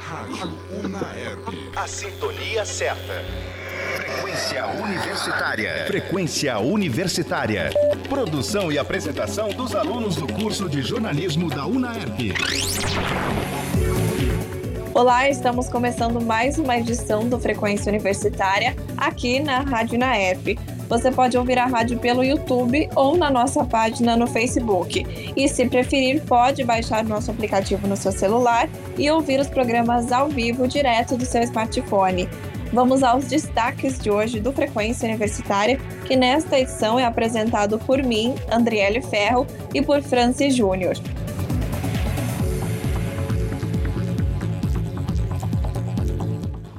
Rádio Unaerp. A sintonia certa. Frequência Universitária. Frequência Universitária. Produção e apresentação dos alunos do curso de jornalismo da UNAERP. Olá, estamos começando mais uma edição do Frequência Universitária aqui na Rádio UNAERP. Você pode ouvir a rádio pelo YouTube ou na nossa página no Facebook. E se preferir, pode baixar nosso aplicativo no seu celular e ouvir os programas ao vivo direto do seu smartphone. Vamos aos destaques de hoje do Frequência Universitária, que nesta edição é apresentado por mim, Andriele Ferro, e por Francis Júnior.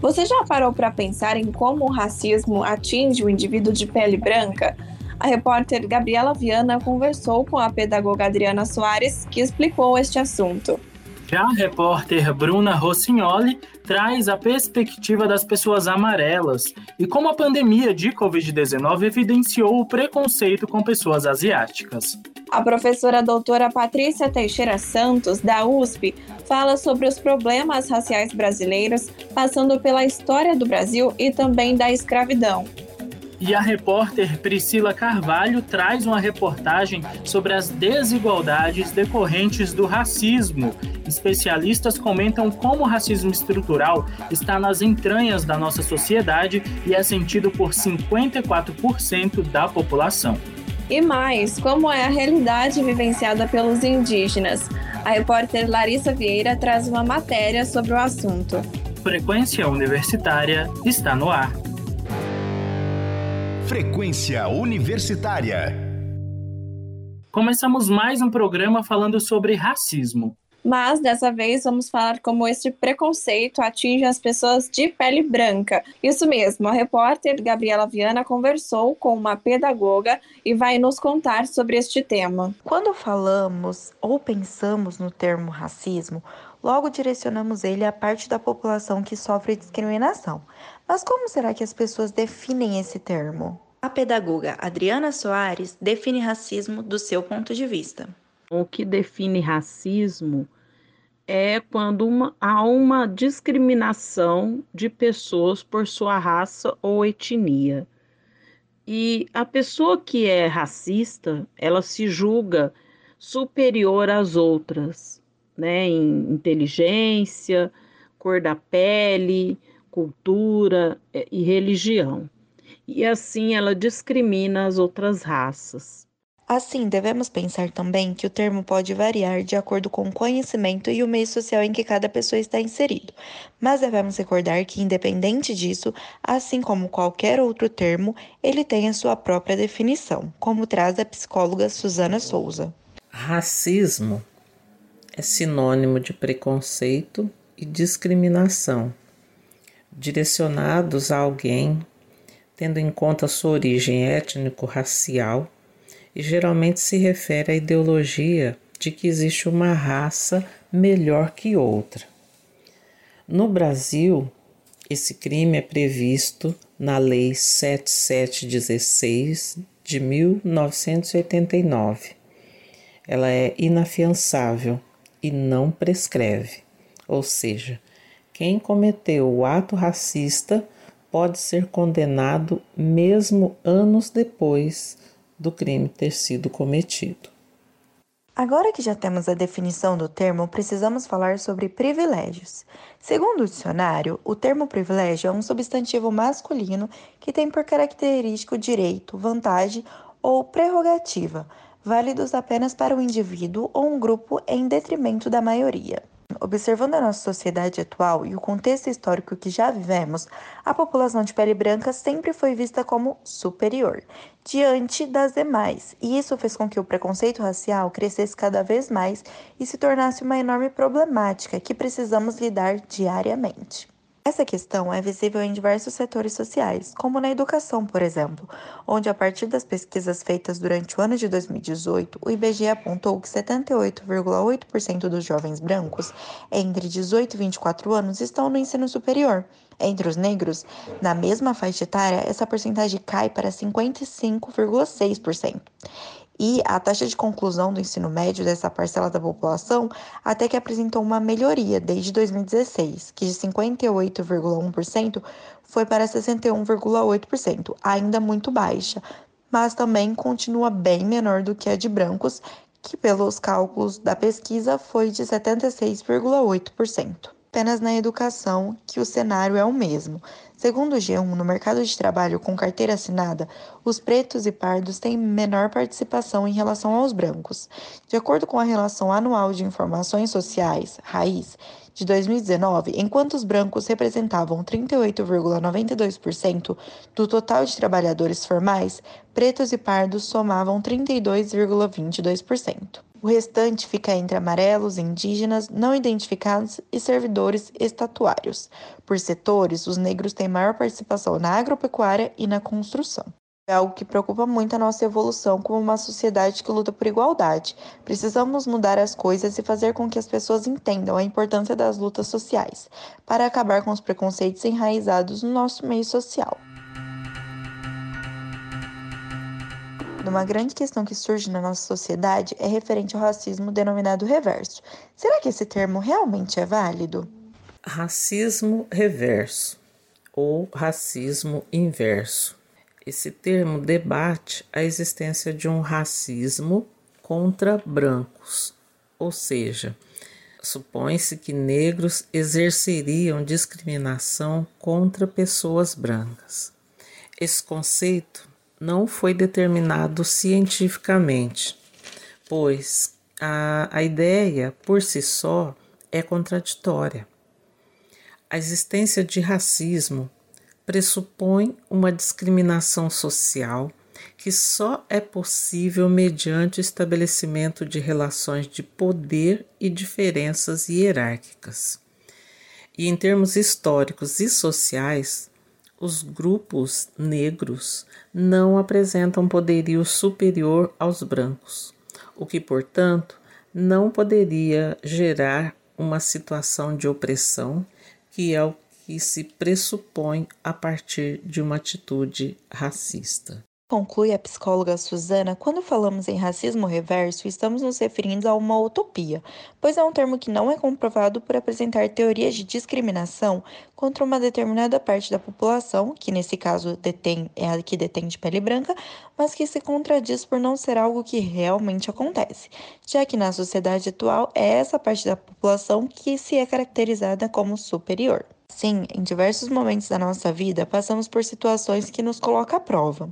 Você já parou para pensar em como o racismo atinge o indivíduo de pele branca? A repórter Gabriela Viana conversou com a pedagoga Adriana Soares, que explicou este assunto. Já a repórter Bruna Rossignoli traz a perspectiva das pessoas amarelas e como a pandemia de Covid-19 evidenciou o preconceito com pessoas asiáticas. A professora doutora Patrícia Teixeira Santos, da USP, fala sobre os problemas raciais brasileiros, passando pela história do Brasil e também da escravidão. E a repórter Priscila Carvalho traz uma reportagem sobre as desigualdades decorrentes do racismo. Especialistas comentam como o racismo estrutural está nas entranhas da nossa sociedade e é sentido por 54% da população. E mais, como é a realidade vivenciada pelos indígenas? A repórter Larissa Vieira traz uma matéria sobre o assunto. Frequência Universitária está no ar. Frequência Universitária. Começamos mais um programa falando sobre racismo. Mas dessa vez vamos falar como esse preconceito atinge as pessoas de pele branca. Isso mesmo, a repórter Gabriela Viana conversou com uma pedagoga e vai nos contar sobre este tema. Quando falamos ou pensamos no termo racismo, logo direcionamos ele à parte da população que sofre discriminação. Mas como será que as pessoas definem esse termo? A pedagoga Adriana Soares define racismo do seu ponto de vista. O que define racismo é quando uma, há uma discriminação de pessoas por sua raça ou etnia. E a pessoa que é racista, ela se julga superior às outras, né, em inteligência, cor da pele, cultura é, e religião. E assim ela discrimina as outras raças. Assim, devemos pensar também que o termo pode variar de acordo com o conhecimento e o meio social em que cada pessoa está inserido, mas devemos recordar que, independente disso, assim como qualquer outro termo, ele tem a sua própria definição, como traz a psicóloga Susana Souza. Racismo é sinônimo de preconceito e discriminação direcionados a alguém tendo em conta sua origem étnico-racial e geralmente se refere à ideologia de que existe uma raça melhor que outra. No Brasil, esse crime é previsto na Lei 7716 de 1989. Ela é inafiançável e não prescreve, ou seja, quem cometeu o ato racista pode ser condenado mesmo anos depois do crime ter sido cometido. Agora que já temos a definição do termo, precisamos falar sobre privilégios. Segundo o dicionário, o termo privilégio é um substantivo masculino que tem por característico direito, vantagem ou prerrogativa, válidos apenas para o indivíduo ou um grupo em detrimento da maioria. Observando a nossa sociedade atual e o contexto histórico que já vivemos, a população de pele branca sempre foi vista como superior diante das demais, e isso fez com que o preconceito racial crescesse cada vez mais e se tornasse uma enorme problemática que precisamos lidar diariamente. Essa questão é visível em diversos setores sociais, como na educação, por exemplo, onde, a partir das pesquisas feitas durante o ano de 2018, o IBGE apontou que 78,8% dos jovens brancos entre 18 e 24 anos estão no ensino superior. Entre os negros, na mesma faixa etária, essa porcentagem cai para 55,6%. E a taxa de conclusão do ensino médio dessa parcela da população até que apresentou uma melhoria desde 2016, que de 58,1% foi para 61,8%, ainda muito baixa, mas também continua bem menor do que a de brancos, que pelos cálculos da pesquisa foi de 76,8%. Apenas na educação que o cenário é o mesmo. Segundo o G1, no mercado de trabalho com carteira assinada, os pretos e pardos têm menor participação em relação aos brancos. De acordo com a Relação Anual de Informações Sociais, RAIS, de 2019, enquanto os brancos representavam 38,92% do total de trabalhadores formais, pretos e pardos somavam 32,22%. O restante fica entre amarelos, indígenas, não identificados e servidores estatuários. Por setores, os negros têm maior participação na agropecuária e na construção. É algo que preocupa muito a nossa evolução como uma sociedade que luta por igualdade. Precisamos mudar as coisas e fazer com que as pessoas entendam a importância das lutas sociais, para acabar com os preconceitos enraizados no nosso meio social. Uma grande questão que surge na nossa sociedade é referente ao racismo denominado reverso. Será que esse termo realmente é válido? Racismo reverso ou racismo inverso. Esse termo debate a existência de um racismo contra brancos, ou seja, supõe-se que negros exerceriam discriminação contra pessoas brancas. Esse conceito não foi determinado cientificamente, pois a, a ideia por si só é contraditória. A existência de racismo pressupõe uma discriminação social que só é possível mediante o estabelecimento de relações de poder e diferenças hierárquicas. E em termos históricos e sociais, os grupos negros não apresentam poderio superior aos brancos, o que, portanto, não poderia gerar uma situação de opressão, que é o que se pressupõe a partir de uma atitude racista. Conclui a psicóloga Suzana, quando falamos em racismo reverso, estamos nos referindo a uma utopia, pois é um termo que não é comprovado por apresentar teorias de discriminação contra uma determinada parte da população, que nesse caso detém, é a que detém de pele branca, mas que se contradiz por não ser algo que realmente acontece, já que na sociedade atual é essa parte da população que se é caracterizada como superior. Sim, em diversos momentos da nossa vida passamos por situações que nos colocam à prova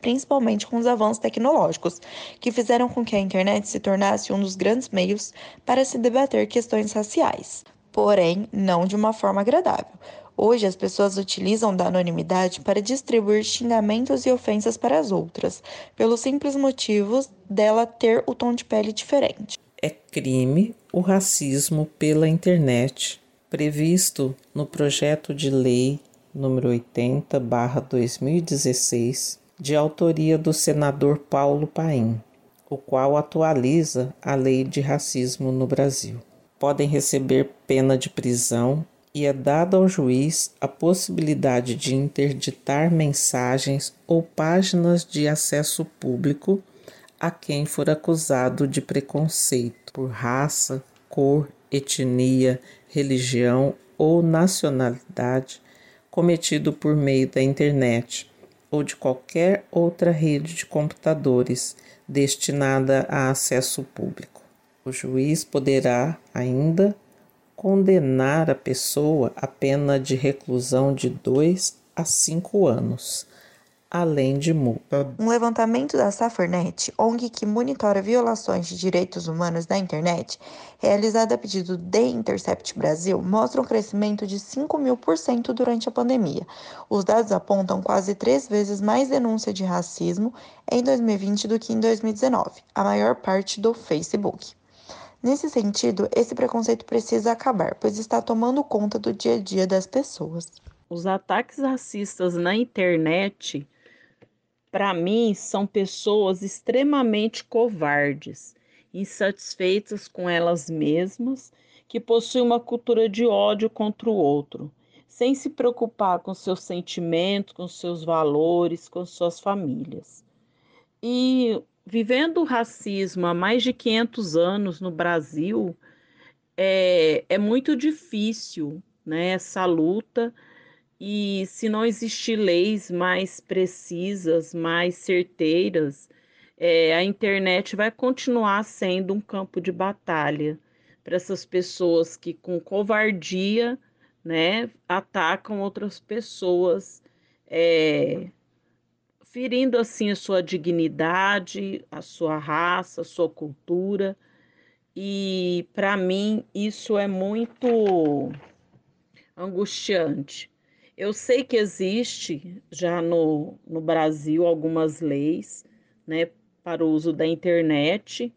principalmente com os avanços tecnológicos, que fizeram com que a internet se tornasse um dos grandes meios para se debater questões raciais, porém não de uma forma agradável. Hoje, as pessoas utilizam da anonimidade para distribuir xingamentos e ofensas para as outras, pelo simples motivo dela ter o tom de pele diferente. É crime o racismo pela internet, previsto no projeto de lei número 80/2016 de autoria do senador Paulo Paim, o qual atualiza a lei de racismo no Brasil. Podem receber pena de prisão e é dada ao juiz a possibilidade de interditar mensagens ou páginas de acesso público a quem for acusado de preconceito por raça, cor, etnia, religião ou nacionalidade cometido por meio da internet ou de qualquer outra rede de computadores destinada a acesso público. O juiz poderá ainda condenar a pessoa a pena de reclusão de dois a cinco anos, além de multa. Um levantamento da Safernet, ONG que monitora violações de direitos humanos na internet, realizado a pedido de Intercept Brasil, mostra um crescimento de 5 mil por cento durante a pandemia. Os dados apontam quase três vezes mais denúncia de racismo em 2020 do que em 2019, a maior parte do Facebook. Nesse sentido, esse preconceito precisa acabar, pois está tomando conta do dia a dia das pessoas. Os ataques racistas na internet para mim, são pessoas extremamente covardes, insatisfeitas com elas mesmas, que possuem uma cultura de ódio contra o outro, sem se preocupar com seus sentimentos, com seus valores, com suas famílias. E vivendo o racismo há mais de 500 anos no Brasil, é, é muito difícil né, essa luta, e se não existir leis mais precisas, mais certeiras, é, a internet vai continuar sendo um campo de batalha para essas pessoas que, com covardia, né, atacam outras pessoas, é, ferindo assim a sua dignidade, a sua raça, a sua cultura. E para mim isso é muito angustiante. Eu sei que existe já no, no Brasil algumas leis né, para o uso da internet.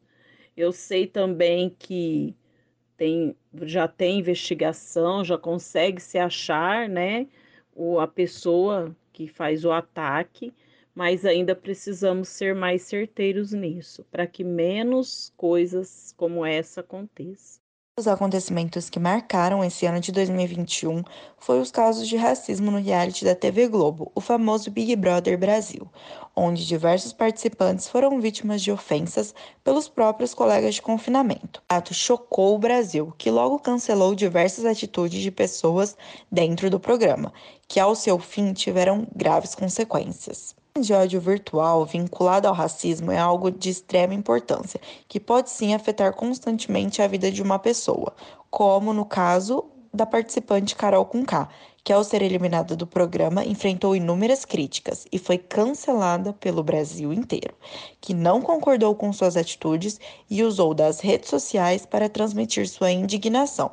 Eu sei também que tem, já tem investigação, já consegue se achar né, o, a pessoa que faz o ataque, mas ainda precisamos ser mais certeiros nisso, para que menos coisas como essa aconteçam. Os acontecimentos que marcaram esse ano de 2021 foram os casos de racismo no reality da TV Globo, o famoso Big Brother Brasil, onde diversos participantes foram vítimas de ofensas pelos próprios colegas de confinamento. O ato chocou o Brasil, que logo cancelou diversas atitudes de pessoas dentro do programa, que ao seu fim tiveram graves consequências de ódio virtual vinculado ao racismo é algo de extrema importância, que pode sim afetar constantemente a vida de uma pessoa, como no caso da participante Carol Conká, que ao ser eliminada do programa enfrentou inúmeras críticas e foi cancelada pelo Brasil inteiro, que não concordou com suas atitudes e usou das redes sociais para transmitir sua indignação,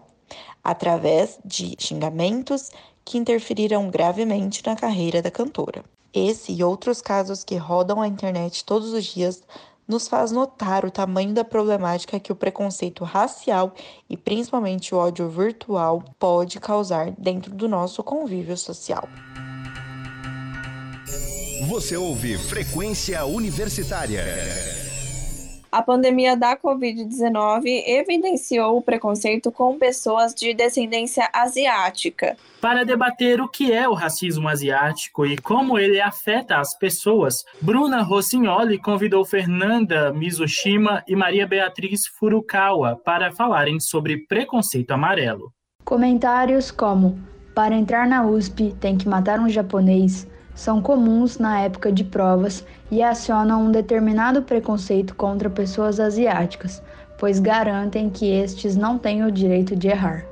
através de xingamentos que interferiram gravemente na carreira da cantora. Esse e outros casos que rodam a internet todos os dias nos faz notar o tamanho da problemática que o preconceito racial e principalmente o ódio virtual pode causar dentro do nosso convívio social. Você ouve Frequência Universitária. A pandemia da Covid-19 evidenciou o preconceito com pessoas de descendência asiática. Para debater o que é o racismo asiático e como ele afeta as pessoas, Bruna Rossignoli convidou Fernanda Mizushima e Maria Beatriz Furukawa para falarem sobre preconceito amarelo. Comentários como: para entrar na USP tem que matar um japonês são comuns na época de provas e acionam um determinado preconceito contra pessoas asiáticas, pois garantem que estes não têm o direito de errar.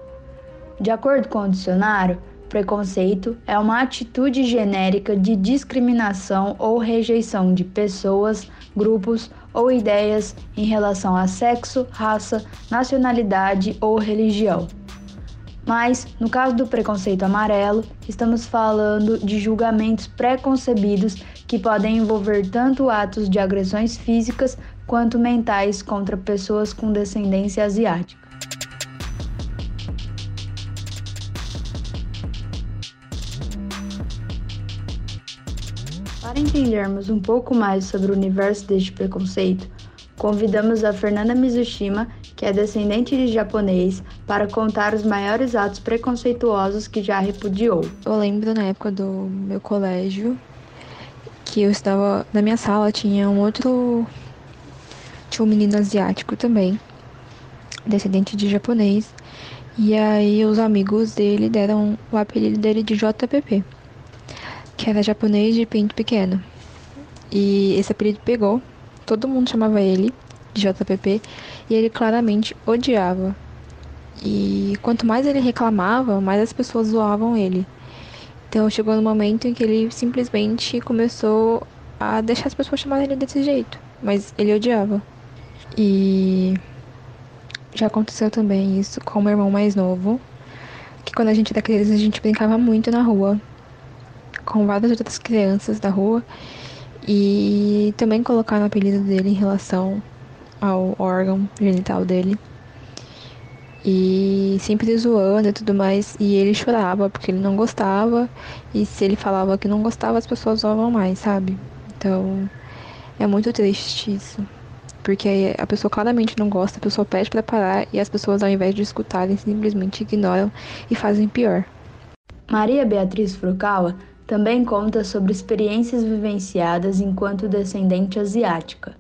De acordo com o dicionário, preconceito é uma atitude genérica de discriminação ou rejeição de pessoas, grupos ou ideias em relação a sexo, raça, nacionalidade ou religião. Mas, no caso do preconceito amarelo, estamos falando de julgamentos preconcebidos que podem envolver tanto atos de agressões físicas quanto mentais contra pessoas com descendência asiática. Para entendermos um pouco mais sobre o universo deste preconceito, convidamos a Fernanda Mizushima que é descendente de japonês, para contar os maiores atos preconceituosos que já repudiou. Eu lembro na época do meu colégio que eu estava na minha sala tinha um outro tinha um menino asiático também, descendente de japonês. E aí os amigos dele deram o apelido dele de JPP, que era japonês de pinto pequeno. E esse apelido pegou, todo mundo chamava ele de JPP e ele claramente odiava. E quanto mais ele reclamava, mais as pessoas zoavam ele. Então chegou no momento em que ele simplesmente começou a deixar as pessoas chamarem ele desse jeito, mas ele odiava. E já aconteceu também isso com o meu irmão mais novo, que quando a gente era criança a gente brincava muito na rua com várias outras crianças da rua e também colocaram o apelido dele em relação ao órgão genital dele. E sempre zoando e tudo mais. E ele chorava porque ele não gostava. E se ele falava que não gostava, as pessoas zoavam mais, sabe? Então é muito triste isso. Porque a pessoa claramente não gosta, a pessoa pede para parar e as pessoas, ao invés de escutarem, simplesmente ignoram e fazem pior. Maria Beatriz Furukawa também conta sobre experiências vivenciadas enquanto descendente asiática.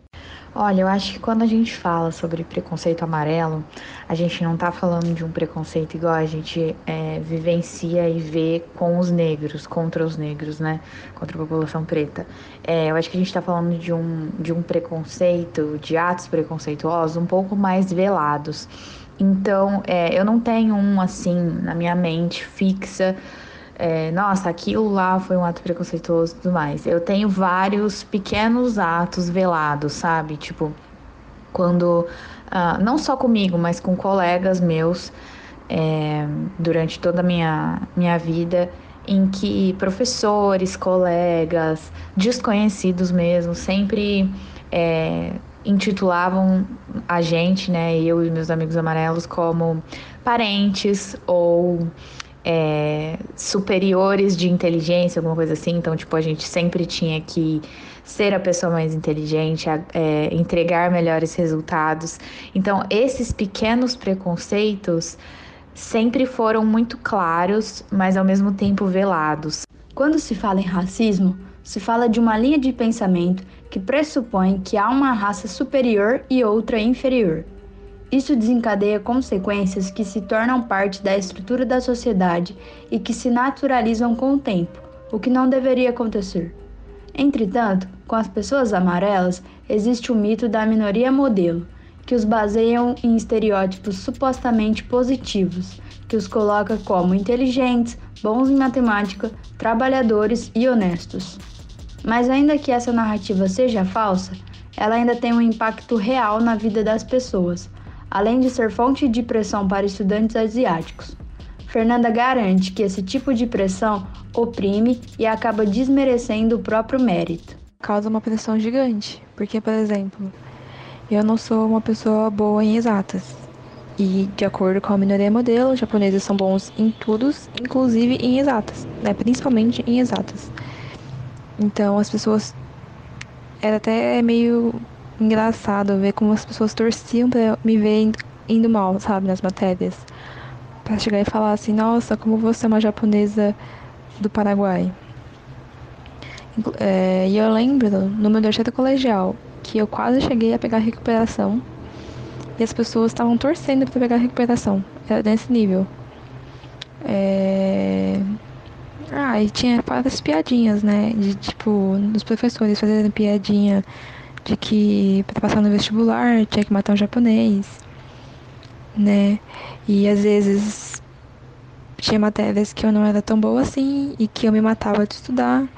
Olha, eu acho que quando a gente fala sobre preconceito amarelo, a gente não tá falando de um preconceito igual a gente é, vivencia e vê com os negros, contra os negros, né? Contra a população preta. É, eu acho que a gente tá falando de um, de um preconceito, de atos preconceituosos um pouco mais velados. Então, é, eu não tenho um assim na minha mente fixa é, nossa, aquilo lá foi um ato preconceituoso e tudo mais. Eu tenho vários pequenos atos velados, sabe? Tipo, quando, uh, não só comigo, mas com colegas meus, é, durante toda a minha, minha vida, em que professores, colegas, desconhecidos mesmo, sempre é, intitulavam a gente, né, eu e meus amigos amarelos, como parentes ou é, superiores de inteligência, alguma coisa assim. Então, tipo, a gente sempre tinha que ser a pessoa mais inteligente, é, entregar melhores resultados. Então, esses pequenos preconceitos sempre foram muito claros, mas ao mesmo tempo velados. Quando se fala em racismo, se fala de uma linha de pensamento que pressupõe que há uma raça superior e outra inferior. Isso desencadeia consequências que se tornam parte da estrutura da sociedade e que se naturalizam com o tempo, o que não deveria acontecer. Entretanto, com as pessoas amarelas, existe o mito da minoria modelo, que os baseiam em estereótipos supostamente positivos, que os coloca como inteligentes, bons em matemática, trabalhadores e honestos. Mas, ainda que essa narrativa seja falsa, ela ainda tem um impacto real na vida das pessoas, além de ser fonte de pressão para estudantes asiáticos. Fernanda garante que esse tipo de pressão oprime e acaba desmerecendo o próprio mérito. Causa uma pressão gigante, porque, por exemplo, eu não sou uma pessoa boa em exatas. E, de acordo com a minoria modelo, os japoneses são bons em tudo, inclusive em exatas, né? principalmente em exatas. Então, as pessoas. Era até meio engraçado ver como as pessoas torciam para me ver indo mal, sabe, nas matérias. Para chegar e falar assim: nossa, como você é uma japonesa do Paraguai. É, e eu lembro, no meu terceiro colegial, que eu quase cheguei a pegar recuperação. E as pessoas estavam torcendo para pegar recuperação. Era desse nível. É... Ah, e tinha várias piadinhas, né? De tipo, dos professores fazendo piadinha de que para passar no vestibular tinha que matar um japonês, né? E às vezes tinha matérias que eu não era tão boa assim e que eu me matava de estudar.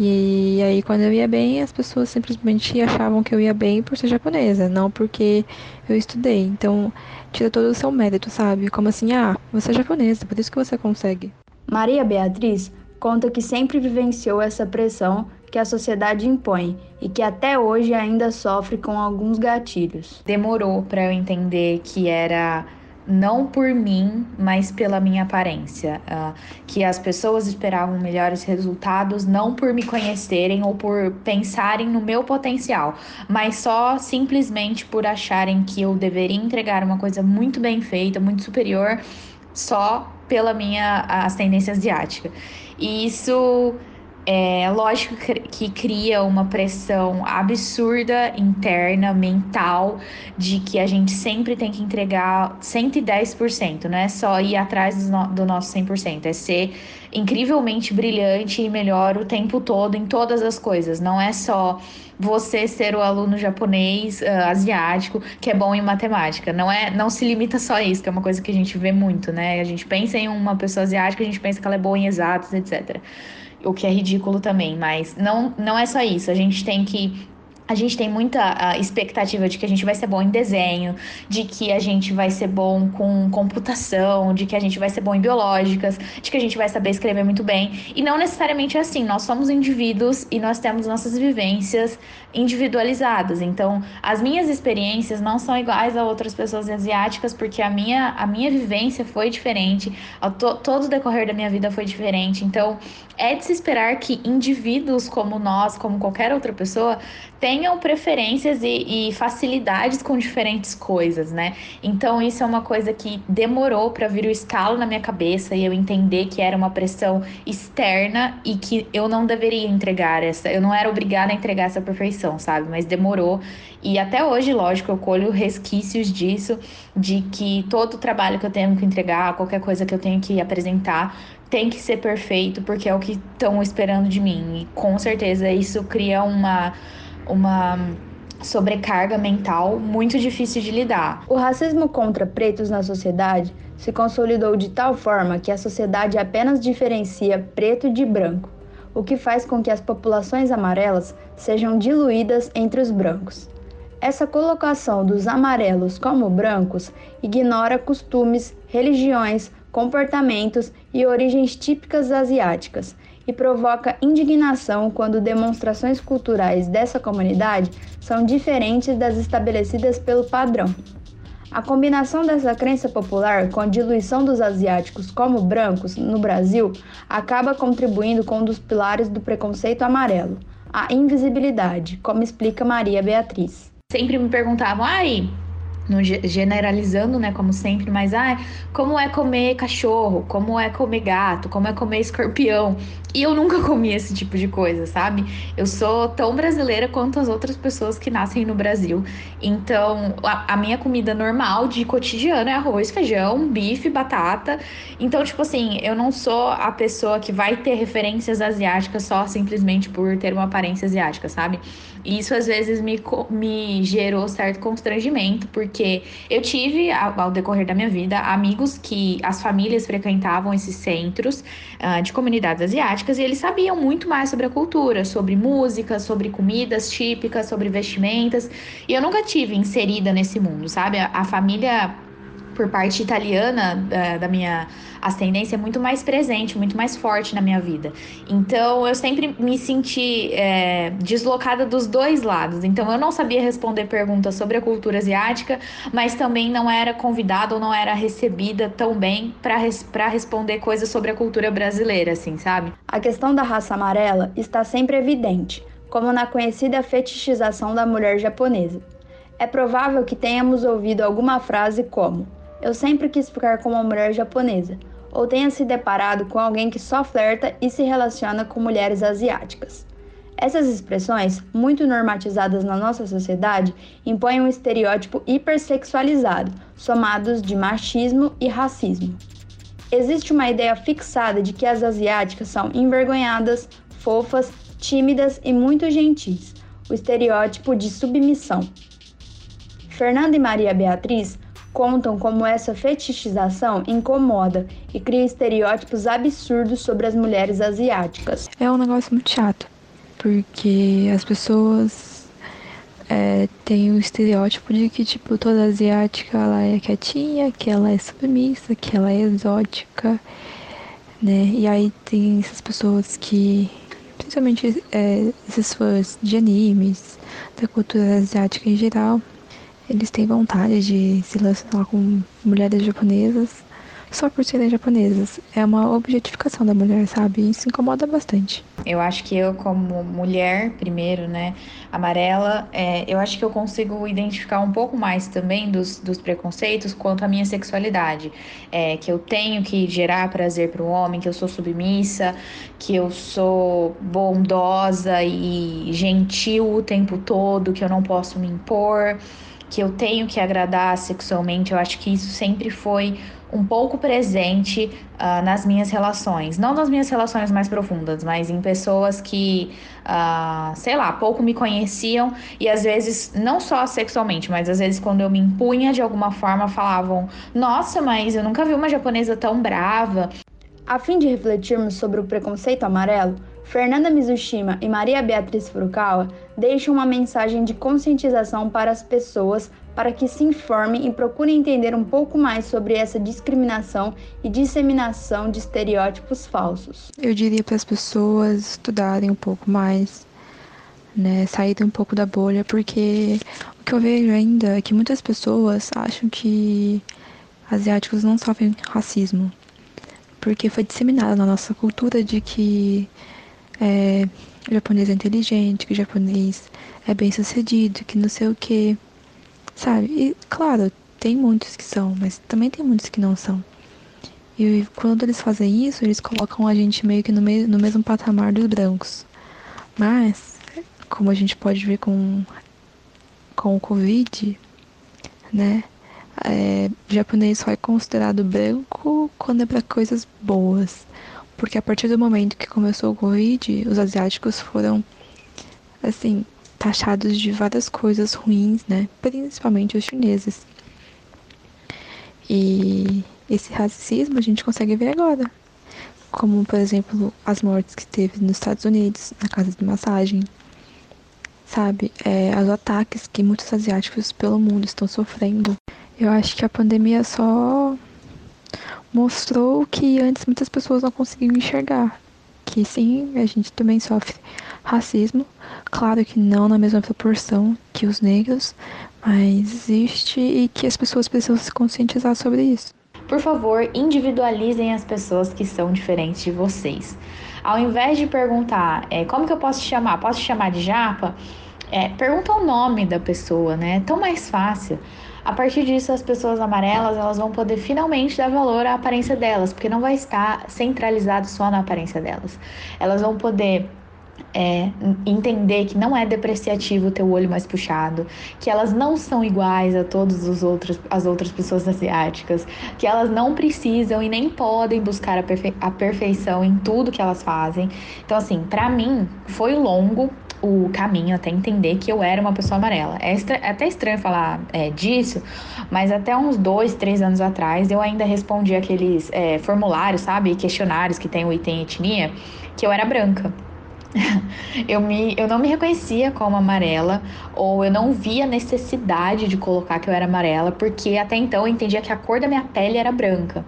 E aí quando eu ia bem, as pessoas simplesmente achavam que eu ia bem por ser japonesa, não porque eu estudei. Então, tira todo o seu mérito, sabe? Como assim, ah, você é japonesa, por isso que você consegue. Maria Beatriz conta que sempre vivenciou essa pressão que a sociedade impõe e que até hoje ainda sofre com alguns gatilhos. Demorou para eu entender que era não por mim, mas pela minha aparência. Uh, que as pessoas esperavam melhores resultados não por me conhecerem ou por pensarem no meu potencial, mas só simplesmente por acharem que eu deveria entregar uma coisa muito bem feita, muito superior, só pela minha ascendência asiática. E isso é lógico que cria uma pressão absurda interna, mental, de que a gente sempre tem que entregar 110%, não é só ir atrás do, no, do nosso 100%, é ser incrivelmente brilhante e melhor o tempo todo em todas as coisas, não é só você ser o aluno japonês, uh, asiático, que é bom em matemática. Não é, não se limita só a isso, que é uma coisa que a gente vê muito, né? A gente pensa em uma pessoa asiática, a gente pensa que ela é boa em exatos, etc o que é ridículo também, mas não, não é só isso. A gente tem que a gente tem muita expectativa de que a gente vai ser bom em desenho, de que a gente vai ser bom com computação, de que a gente vai ser bom em biológicas, de que a gente vai saber escrever muito bem. E não necessariamente é assim. Nós somos indivíduos e nós temos nossas vivências individualizadas. Então, as minhas experiências não são iguais a outras pessoas asiáticas, porque a minha, a minha vivência foi diferente, to, todo o decorrer da minha vida foi diferente. Então, é de se esperar que indivíduos como nós, como qualquer outra pessoa, tenham preferências e, e facilidades com diferentes coisas, né? Então isso é uma coisa que demorou para vir o estalo na minha cabeça e eu entender que era uma pressão externa e que eu não deveria entregar essa, eu não era obrigada a entregar essa perfeição, sabe? Mas demorou e até hoje, lógico, eu colho resquícios disso, de que todo o trabalho que eu tenho que entregar, qualquer coisa que eu tenho que apresentar, tem que ser perfeito, porque é o que estão esperando de mim. E com certeza isso cria uma, uma sobrecarga mental muito difícil de lidar. O racismo contra pretos na sociedade se consolidou de tal forma que a sociedade apenas diferencia preto de branco, o que faz com que as populações amarelas sejam diluídas entre os brancos. Essa colocação dos amarelos como brancos ignora costumes, religiões, comportamentos e origens típicas asiáticas e provoca indignação quando demonstrações culturais dessa comunidade são diferentes das estabelecidas pelo padrão. A combinação dessa crença popular com a diluição dos asiáticos como brancos no Brasil acaba contribuindo com um dos pilares do preconceito amarelo, a invisibilidade, como explica Maria Beatriz sempre me perguntavam, ai, no, generalizando, né, como sempre, mas ah, como é comer cachorro, como é comer gato, como é comer escorpião. E eu nunca comi esse tipo de coisa, sabe? Eu sou tão brasileira quanto as outras pessoas que nascem no Brasil. Então, a, a minha comida normal de cotidiano é arroz, feijão, bife, batata. Então, tipo assim, eu não sou a pessoa que vai ter referências asiáticas só simplesmente por ter uma aparência asiática, sabe? E isso às vezes me, me gerou certo constrangimento, porque eu tive, ao decorrer da minha vida, amigos que as famílias frequentavam esses centros uh, de comunidades asiáticas e eles sabiam muito mais sobre a cultura, sobre música, sobre comidas típicas, sobre vestimentas. E eu nunca tive inserida nesse mundo, sabe? a, a família por parte italiana da, da, minha ascendência é muito mais presente, muito mais forte na minha vida. Então eu sempre me senti é, deslocada dos dois lados. Então eu não sabia responder perguntas sobre a cultura asiática, mas também não era convidada ou não era recebida tão bem para res, responder coisas sobre a cultura brasileira, assim, sabe? A questão da raça amarela está sempre evidente, como na conhecida fetichização da mulher japonesa. É provável que tenhamos ouvido alguma frase como eu sempre quis ficar com uma mulher japonesa, ou tenha se deparado com alguém que só flerta e se relaciona com mulheres asiáticas. Essas expressões, muito normatizadas na nossa sociedade, impõem um estereótipo hipersexualizado, somados de machismo e racismo. Existe uma ideia fixada de que as asiáticas são envergonhadas, fofas, tímidas e muito gentis, o estereótipo de submissão. Fernanda e Maria Beatriz contam como essa fetichização incomoda e cria estereótipos absurdos sobre as mulheres asiáticas. É um negócio muito chato, porque as pessoas é, têm o estereótipo de que, tipo, toda asiática ela é quietinha, que ela é submissa, que ela é exótica, né? E aí tem essas pessoas que, principalmente é, esses fãs de animes, da cultura asiática em geral, eles têm vontade de se relacionar com mulheres japonesas só por serem japonesas. É uma objetificação da mulher, sabe? Isso incomoda bastante. Eu acho que eu, como mulher, primeiro, né, amarela, é, eu acho que eu consigo identificar um pouco mais também dos, dos preconceitos quanto à minha sexualidade. É, que eu tenho que gerar prazer para o homem, que eu sou submissa, que eu sou bondosa e gentil o tempo todo, que eu não posso me impor que eu tenho que agradar sexualmente, eu acho que isso sempre foi um pouco presente uh, nas minhas relações. Não nas minhas relações mais profundas, mas em pessoas que, uh, sei lá, pouco me conheciam e às vezes, não só sexualmente, mas às vezes quando eu me impunha de alguma forma, falavam: Nossa, mas eu nunca vi uma japonesa tão brava. A fim de refletirmos sobre o preconceito amarelo, Fernanda Mizushima e Maria Beatriz Furukawa deixam uma mensagem de conscientização para as pessoas para que se informem e procurem entender um pouco mais sobre essa discriminação e disseminação de estereótipos falsos. Eu diria para as pessoas estudarem um pouco mais, né, saírem um pouco da bolha, porque o que eu vejo ainda é que muitas pessoas acham que asiáticos não sofrem racismo, porque foi disseminado na nossa cultura de que é, o japonês é inteligente, que o japonês é bem sucedido, que não sei o que, sabe? E claro, tem muitos que são, mas também tem muitos que não são. E quando eles fazem isso, eles colocam a gente meio que no, meio, no mesmo patamar dos brancos. Mas, como a gente pode ver com, com o Covid, né? É, o japonês só é considerado branco quando é para coisas boas. Porque a partir do momento que começou o Covid, os asiáticos foram, assim, taxados de várias coisas ruins, né? Principalmente os chineses. E esse racismo a gente consegue ver agora. Como, por exemplo, as mortes que teve nos Estados Unidos, na casa de massagem. Sabe? É, os ataques que muitos asiáticos pelo mundo estão sofrendo. Eu acho que a pandemia só mostrou que antes muitas pessoas não conseguiam enxergar. Que sim, a gente também sofre racismo. Claro que não na mesma proporção que os negros, mas existe e que as pessoas precisam se conscientizar sobre isso. Por favor, individualizem as pessoas que são diferentes de vocês. Ao invés de perguntar é, como que eu posso te chamar, posso te chamar de japa? É, pergunta o nome da pessoa, né? É tão mais fácil. A partir disso, as pessoas amarelas elas vão poder finalmente dar valor à aparência delas, porque não vai estar centralizado só na aparência delas. Elas vão poder é, entender que não é depreciativo ter o olho mais puxado, que elas não são iguais a todas os outros, as outras pessoas asiáticas, que elas não precisam e nem podem buscar a, perfe a perfeição em tudo que elas fazem. Então, assim, para mim foi longo o caminho até entender que eu era uma pessoa amarela. É, é até estranho falar é, disso, mas até uns dois, três anos atrás eu ainda respondi aqueles é, formulários, sabe, questionários que tem o item etnia, que eu era branca. eu, me, eu não me reconhecia como amarela, ou eu não via necessidade de colocar que eu era amarela, porque até então eu entendia que a cor da minha pele era branca.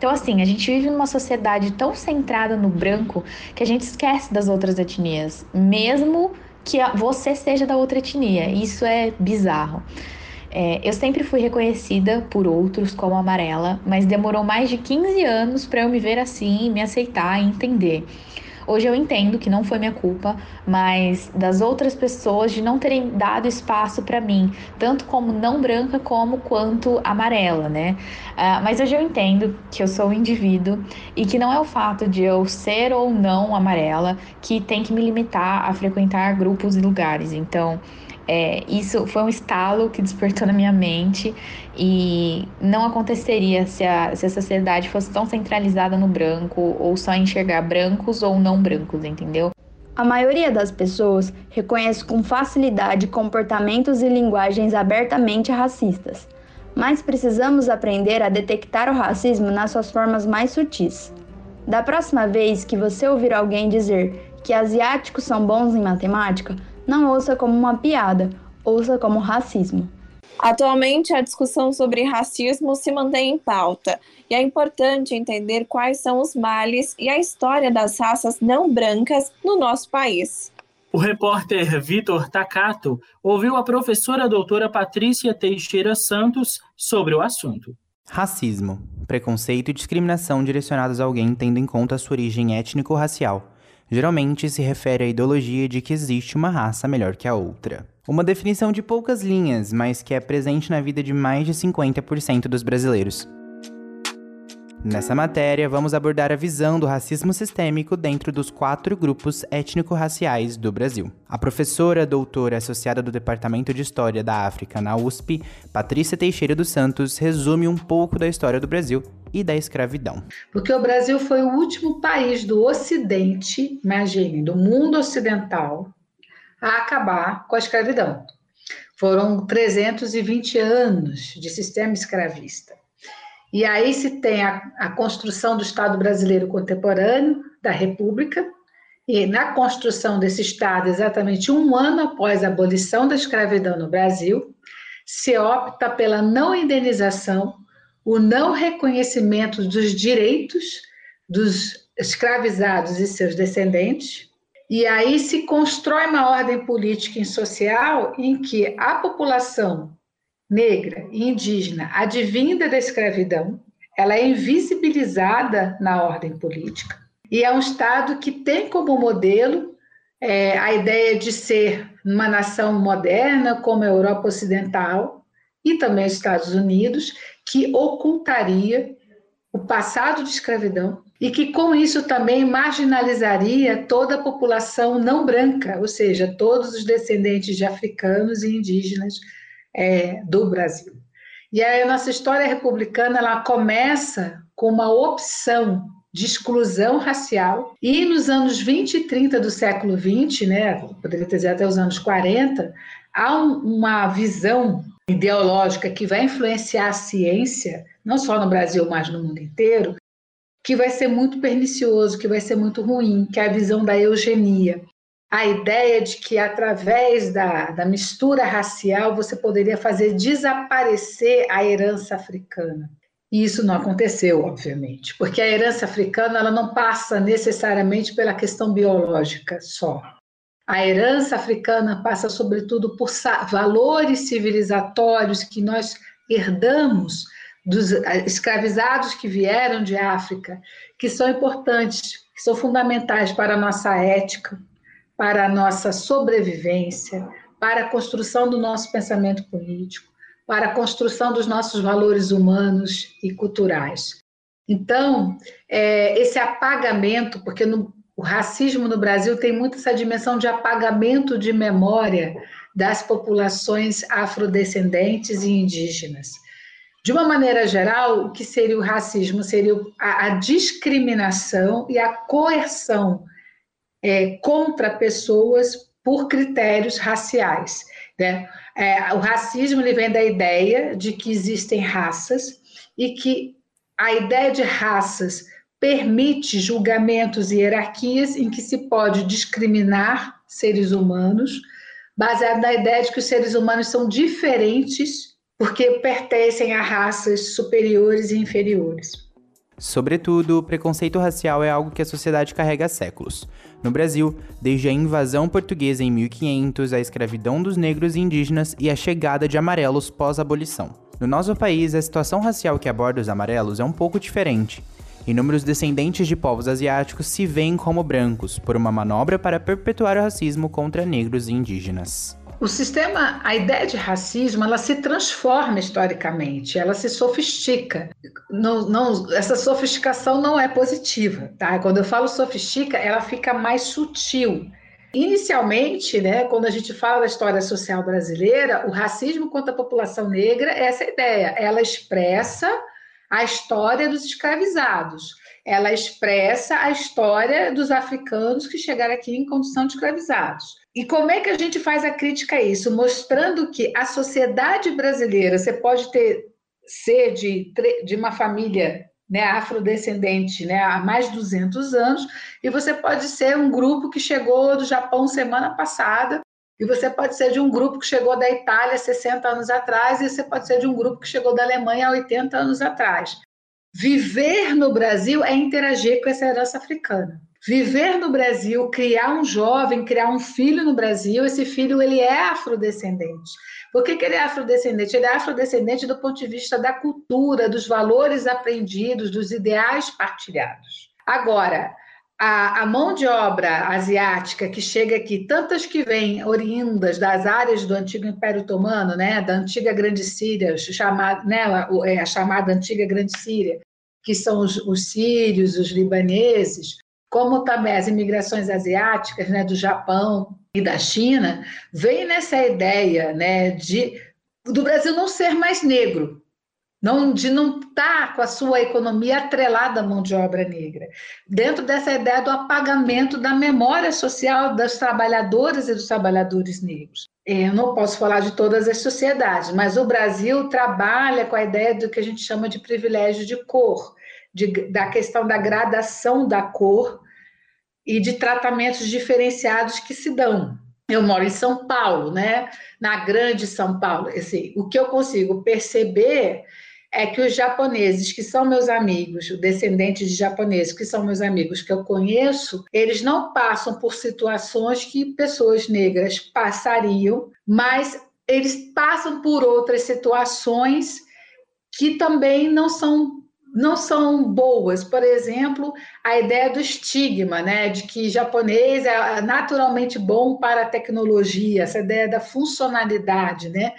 Então, assim, a gente vive numa sociedade tão centrada no branco que a gente esquece das outras etnias, mesmo que você seja da outra etnia. Isso é bizarro. É, eu sempre fui reconhecida por outros como amarela, mas demorou mais de 15 anos para eu me ver assim, me aceitar e entender. Hoje eu entendo que não foi minha culpa, mas das outras pessoas de não terem dado espaço para mim, tanto como não branca como quanto amarela, né? Uh, mas hoje eu entendo que eu sou um indivíduo e que não é o fato de eu ser ou não amarela que tem que me limitar a frequentar grupos e lugares. Então, é, isso foi um estalo que despertou na minha mente e não aconteceria se a, se a sociedade fosse tão centralizada no branco ou só enxergar brancos ou não brancos, entendeu? A maioria das pessoas reconhece com facilidade comportamentos e linguagens abertamente racistas, mas precisamos aprender a detectar o racismo nas suas formas mais sutis. Da próxima vez que você ouvir alguém dizer que asiáticos são bons em matemática, não ouça como uma piada, ouça como racismo. Atualmente, a discussão sobre racismo se mantém em pauta e é importante entender quais são os males e a história das raças não brancas no nosso país. O repórter Vitor Takato ouviu a professora doutora Patrícia Teixeira Santos sobre o assunto. Racismo, preconceito e discriminação direcionados a alguém tendo em conta sua origem étnico-racial geralmente se refere à ideologia de que existe uma raça melhor que a outra. Uma definição de poucas linhas, mas que é presente na vida de mais de 50% dos brasileiros. Nessa matéria, vamos abordar a visão do racismo sistêmico dentro dos quatro grupos étnico-raciais do Brasil. A professora doutora associada do Departamento de História da África na USP, Patrícia Teixeira dos Santos, resume um pouco da história do Brasil e da escravidão. Porque o Brasil foi o último país do Ocidente, imagine, do mundo ocidental, a acabar com a escravidão. Foram 320 anos de sistema escravista. E aí se tem a, a construção do Estado brasileiro contemporâneo, da República, e na construção desse Estado, exatamente um ano após a abolição da escravidão no Brasil, se opta pela não indenização, o não reconhecimento dos direitos dos escravizados e seus descendentes, e aí se constrói uma ordem política e social em que a população negra e indígena advinda da escravidão, ela é invisibilizada na ordem política. E é um Estado que tem como modelo é, a ideia de ser uma nação moderna, como a Europa Ocidental e também os Estados Unidos, que ocultaria o passado de escravidão e que com isso também marginalizaria toda a população não branca, ou seja, todos os descendentes de africanos e indígenas é, do Brasil. E a nossa história republicana ela começa com uma opção de exclusão racial e nos anos 20 e 30 do século 20, né, poderia dizer até os anos 40, há um, uma visão ideológica que vai influenciar a ciência, não só no Brasil, mas no mundo inteiro, que vai ser muito pernicioso, que vai ser muito ruim, que é a visão da eugenia. A ideia de que através da, da mistura racial você poderia fazer desaparecer a herança africana. E isso não aconteceu, obviamente, porque a herança africana ela não passa necessariamente pela questão biológica só. A herança africana passa, sobretudo, por valores civilizatórios que nós herdamos dos escravizados que vieram de África, que são importantes, que são fundamentais para a nossa ética, para a nossa sobrevivência, para a construção do nosso pensamento político, para a construção dos nossos valores humanos e culturais. Então, é, esse apagamento, porque no, o racismo no Brasil tem muito essa dimensão de apagamento de memória das populações afrodescendentes e indígenas. De uma maneira geral, o que seria o racismo? Seria a, discriminação e a coerção é, contra pessoas por critérios raciais. Né? É, o racismo ele vem da ideia de que existem raças e que a ideia de raças permite julgamentos e hierarquias em que se pode discriminar seres humanos, baseado na ideia de que os seres humanos são diferentes porque pertencem a raças superiores e inferiores. Sobretudo, o preconceito racial é algo que a sociedade carrega há séculos. No Brasil, desde a invasão portuguesa em 1500, a escravidão dos negros e indígenas e a chegada de amarelos pós-abolição. No nosso país, a situação racial que aborda os amarelos é um pouco diferente. Inúmeros descendentes de povos asiáticos se veem como brancos, por uma manobra para perpetuar o racismo contra negros e indígenas. O sistema, a ideia de racismo, ela se transforma historicamente, ela se sofistica. Não, não, essa sofisticação não é positiva, tá? Quando eu falo sofistica, ela fica mais sutil. Inicialmente, né, quando a gente fala da história social brasileira, o racismo contra a população negra é essa ideia. Ela expressa a história dos escravizados. Ela expressa a história dos africanos que chegaram aqui em condição de escravizados. E como é que a gente faz a crítica a isso? Mostrando que a sociedade brasileira, você pode ter ser de, de uma família né, afrodescendente né, há mais de 200 anos, e você pode ser um grupo que chegou do Japão semana passada, e você pode ser de um grupo que chegou da Itália 60 anos atrás, e você pode ser de um grupo que chegou da Alemanha há 80 anos atrás. Viver no Brasil é interagir com essa herança africana viver no Brasil, criar um jovem, criar um filho no Brasil, esse filho ele é afrodescendente. Por que, que ele é afrodescendente? Ele é afrodescendente do ponto de vista da cultura, dos valores aprendidos, dos ideais partilhados. Agora, a, a, mão de obra asiática que chega aqui, tantas que vêm oriundas das áreas do antigo Império Otomano, né, da antiga Grande Síria, chamada, né, é, a chamada antiga Grande Síria, que são os, os sírios, os libaneses, como também as imigrações asiáticas, né, do Japão e da China, vem nessa ideia, né, de do Brasil não ser mais negro, não, de não estar tá com a sua economia atrelada à mão de obra negra, dentro dessa ideia do apagamento da memória social das trabalhadoras e dos trabalhadores negros. É, eu não posso falar de todas as sociedades, mas o Brasil trabalha com a ideia do que a gente chama de privilégio de cor, de, da questão da gradação da cor e de tratamentos diferenciados que se dão. Eu moro em São Paulo, né? Na grande São Paulo. Assim, o que eu consigo perceber é que os japoneses, que são meus amigos, descendentes de japoneses, que são meus amigos que eu conheço, eles não passam por situações que pessoas negras passariam, mas eles passam por outras situações que também não são não são boas. Por exemplo, a ideia do estigma, né, de que japonês é naturalmente bom para a tecnologia, essa ideia da funcionalidade, né,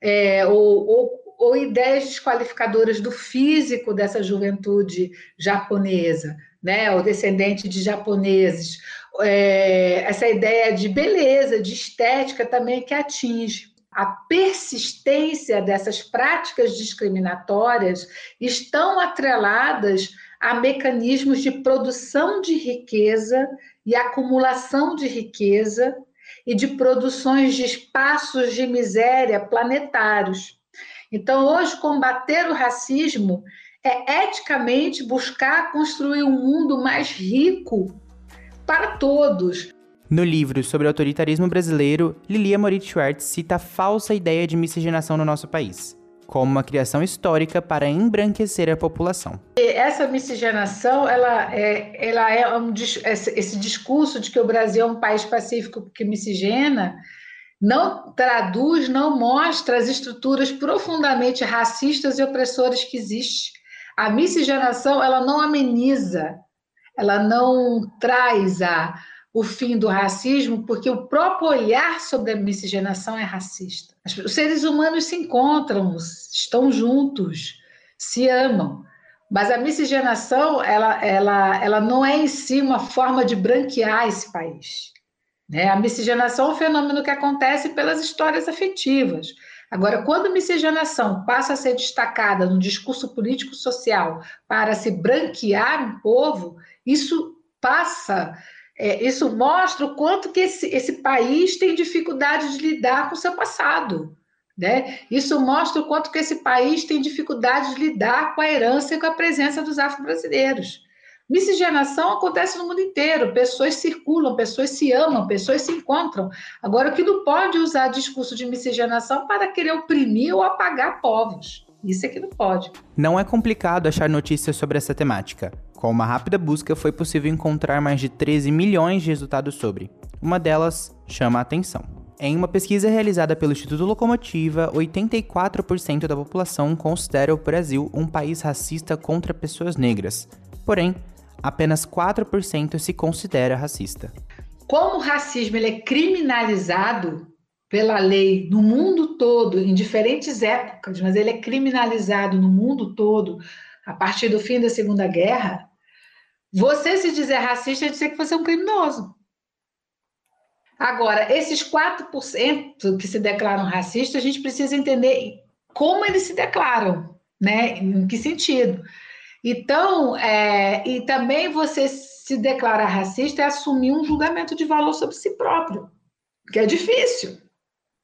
é, ou, ou, ou ideias desqualificadoras do físico dessa juventude japonesa, né, ou descendente de japoneses. É, essa ideia de beleza, de estética também que atinge a persistência dessas práticas discriminatórias estão atreladas a mecanismos de produção de riqueza e acumulação de riqueza e de produções de espaços de miséria planetários. Então, hoje, combater o racismo é eticamente buscar construir um mundo mais rico para todos, no livro sobre o autoritarismo brasileiro, Lilia Moritz Schwartz cita a falsa ideia de miscigenação no nosso país, como uma criação histórica para embranquecer a população. Essa miscigenação, ela é, ela é um, esse discurso de que o Brasil é um país pacífico que miscigena, não traduz, não mostra as estruturas profundamente racistas e opressoras que existem. A miscigenação, ela não ameniza, ela não traz a o fim do racismo, porque o próprio olhar sobre a miscigenação é racista. Os seres humanos se encontram, estão juntos, se amam. Mas a miscigenação, ela, ela, ela não é em si uma forma de branquear esse país. Né? A miscigenação é um fenômeno que acontece pelas histórias afetivas. Agora, quando a miscigenação passa a ser destacada no discurso político-social para se branquear um povo, isso passa é, isso mostra o quanto que esse, esse país tem dificuldade de lidar com o seu passado. Né? Isso mostra o quanto que esse país tem dificuldade de lidar com a herança e com a presença dos afro-brasileiros. Miscigenação acontece no mundo inteiro, pessoas circulam, pessoas se amam, pessoas se encontram. Agora, o que não pode usar discurso de miscigenação para querer oprimir ou apagar povos. Isso é que não pode. Não é complicado achar notícias sobre essa temática. Com uma rápida busca, foi possível encontrar mais de 13 milhões de resultados sobre. Uma delas chama a atenção. Em uma pesquisa realizada pelo Instituto Locomotiva, 84% da população considera o Brasil um país racista contra pessoas negras. Porém, apenas 4% se considera racista. Como o racismo ele é criminalizado pela lei no mundo todo, em diferentes épocas, mas ele é criminalizado no mundo todo a partir do fim da Segunda Guerra, você se dizer racista é dizer que você é um criminoso. Agora, esses 4% que se declaram racistas, a gente precisa entender como eles se declaram, né? Em que sentido. Então, é, e também você se declarar racista é assumir um julgamento de valor sobre si próprio, que é difícil,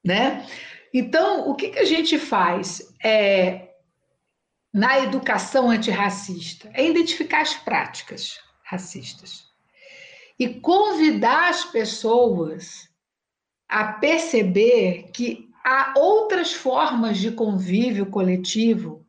né? Então, o que, que a gente faz? É, na educação antirracista é identificar as práticas racistas e convidar as pessoas a perceber que há outras formas de convívio coletivo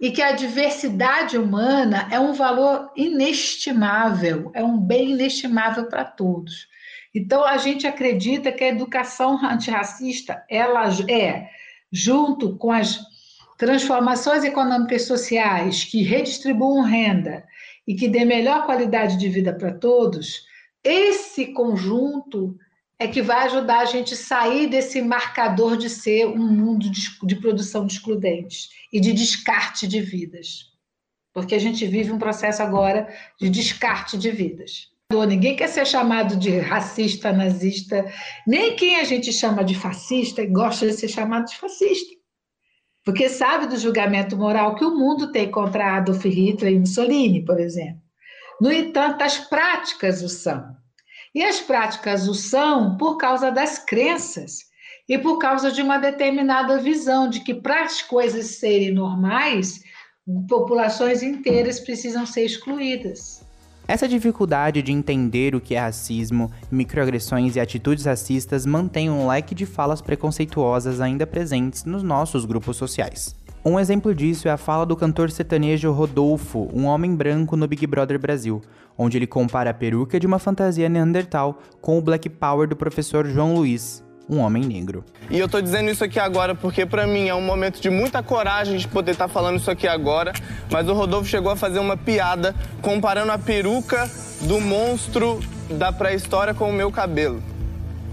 e que a diversidade humana é um valor inestimável, é um bem inestimável para todos. Então a gente acredita que a educação antirracista ela é junto com as transformações econômicas e sociais que redistribuam renda e que dê melhor qualidade de vida para todos, esse conjunto é que vai ajudar a gente sair desse marcador de ser um mundo de, de produção de excludentes e de descarte de vidas. Porque a gente vive um processo agora de descarte de vidas. Ninguém quer ser chamado de racista, nazista, nem quem a gente chama de fascista gosta de ser chamado de fascista porque sabe do julgamento moral que o mundo tem contra Adolf Hitler e Mussolini, por exemplo. No entanto, as práticas o são. E as práticas o são por causa das crenças e por causa de uma determinada visão de que para as coisas serem normais, populações inteiras precisam ser excluídas. Essa dificuldade de entender o que é racismo, microagressões e atitudes racistas mantém um leque de falas preconceituosas ainda presentes nos nossos grupos sociais. Um exemplo disso é a fala do cantor sertanejo Rodolfo, um homem branco no Big Brother Brasil, onde ele compara a peruca de uma fantasia neandertal com o Black Power do professor João Luiz. Um homem negro. E eu tô dizendo isso aqui agora porque para mim é um momento de muita coragem de poder estar tá falando isso aqui agora, mas o Rodolfo chegou a fazer uma piada comparando a peruca do monstro da pré-história com o meu cabelo.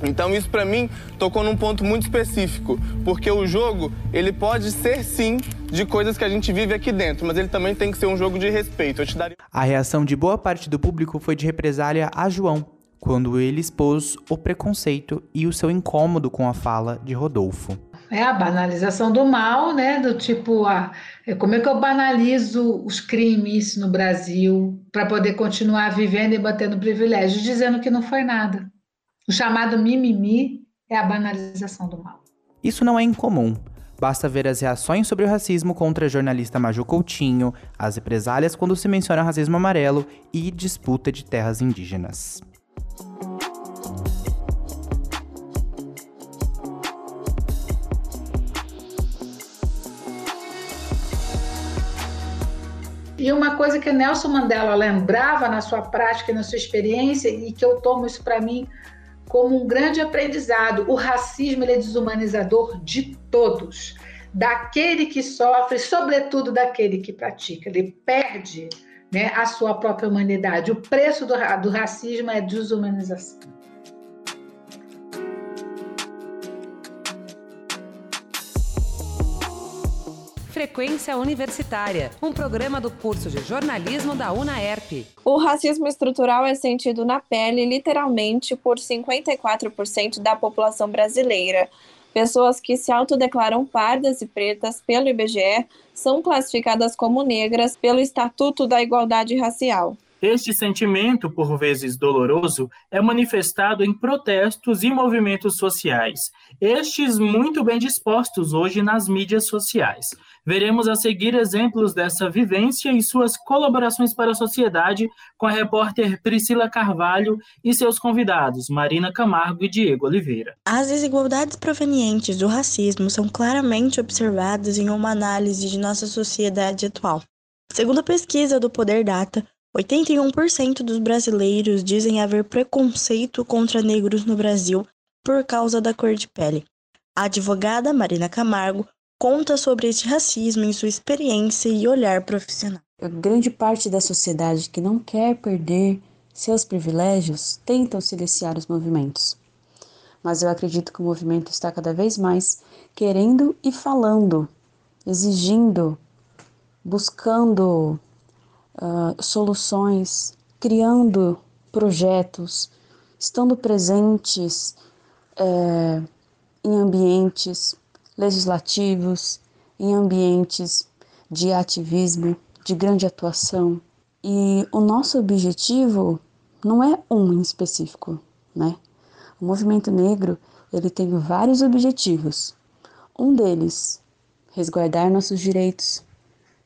Então isso para mim tocou num ponto muito específico, porque o jogo, ele pode ser sim de coisas que a gente vive aqui dentro, mas ele também tem que ser um jogo de respeito. Daria... A reação de boa parte do público foi de represália a João, quando ele expôs o preconceito e o seu incômodo com a fala de Rodolfo. É a banalização do mal, né? Do tipo, ah, como é que eu banalizo os crimes no Brasil para poder continuar vivendo e batendo privilégio, dizendo que não foi nada. O chamado mimimi é a banalização do mal. Isso não é incomum. Basta ver as reações sobre o racismo contra a jornalista Maju Coutinho, as represálias quando se menciona racismo amarelo e disputa de terras indígenas. E uma coisa que Nelson Mandela lembrava na sua prática e na sua experiência, e que eu tomo isso para mim como um grande aprendizado. O racismo é desumanizador de todos, daquele que sofre, sobretudo daquele que pratica. Ele perde né, a sua própria humanidade. O preço do, do racismo é desumanização. Frequência Universitária, um programa do curso de jornalismo da UNAERP. O racismo estrutural é sentido na pele, literalmente, por 54% da população brasileira. Pessoas que se autodeclaram pardas e pretas pelo IBGE são classificadas como negras pelo Estatuto da Igualdade Racial. Este sentimento, por vezes doloroso, é manifestado em protestos e movimentos sociais, estes muito bem dispostos hoje nas mídias sociais. Veremos a seguir exemplos dessa vivência e suas colaborações para a sociedade com a repórter Priscila Carvalho e seus convidados, Marina Camargo e Diego Oliveira. As desigualdades provenientes do racismo são claramente observadas em uma análise de nossa sociedade atual. Segundo a pesquisa do Poder Data, 81% dos brasileiros dizem haver preconceito contra negros no Brasil por causa da cor de pele. A advogada Marina Camargo conta sobre esse racismo em sua experiência e olhar profissional. Grande parte da sociedade que não quer perder seus privilégios tentam silenciar os movimentos. Mas eu acredito que o movimento está cada vez mais querendo e falando, exigindo, buscando uh, soluções, criando projetos, estando presentes é, em ambientes legislativos, em ambientes de ativismo, de grande atuação. E o nosso objetivo não é um em específico, né? O movimento negro, ele tem vários objetivos. Um deles, resguardar nossos direitos,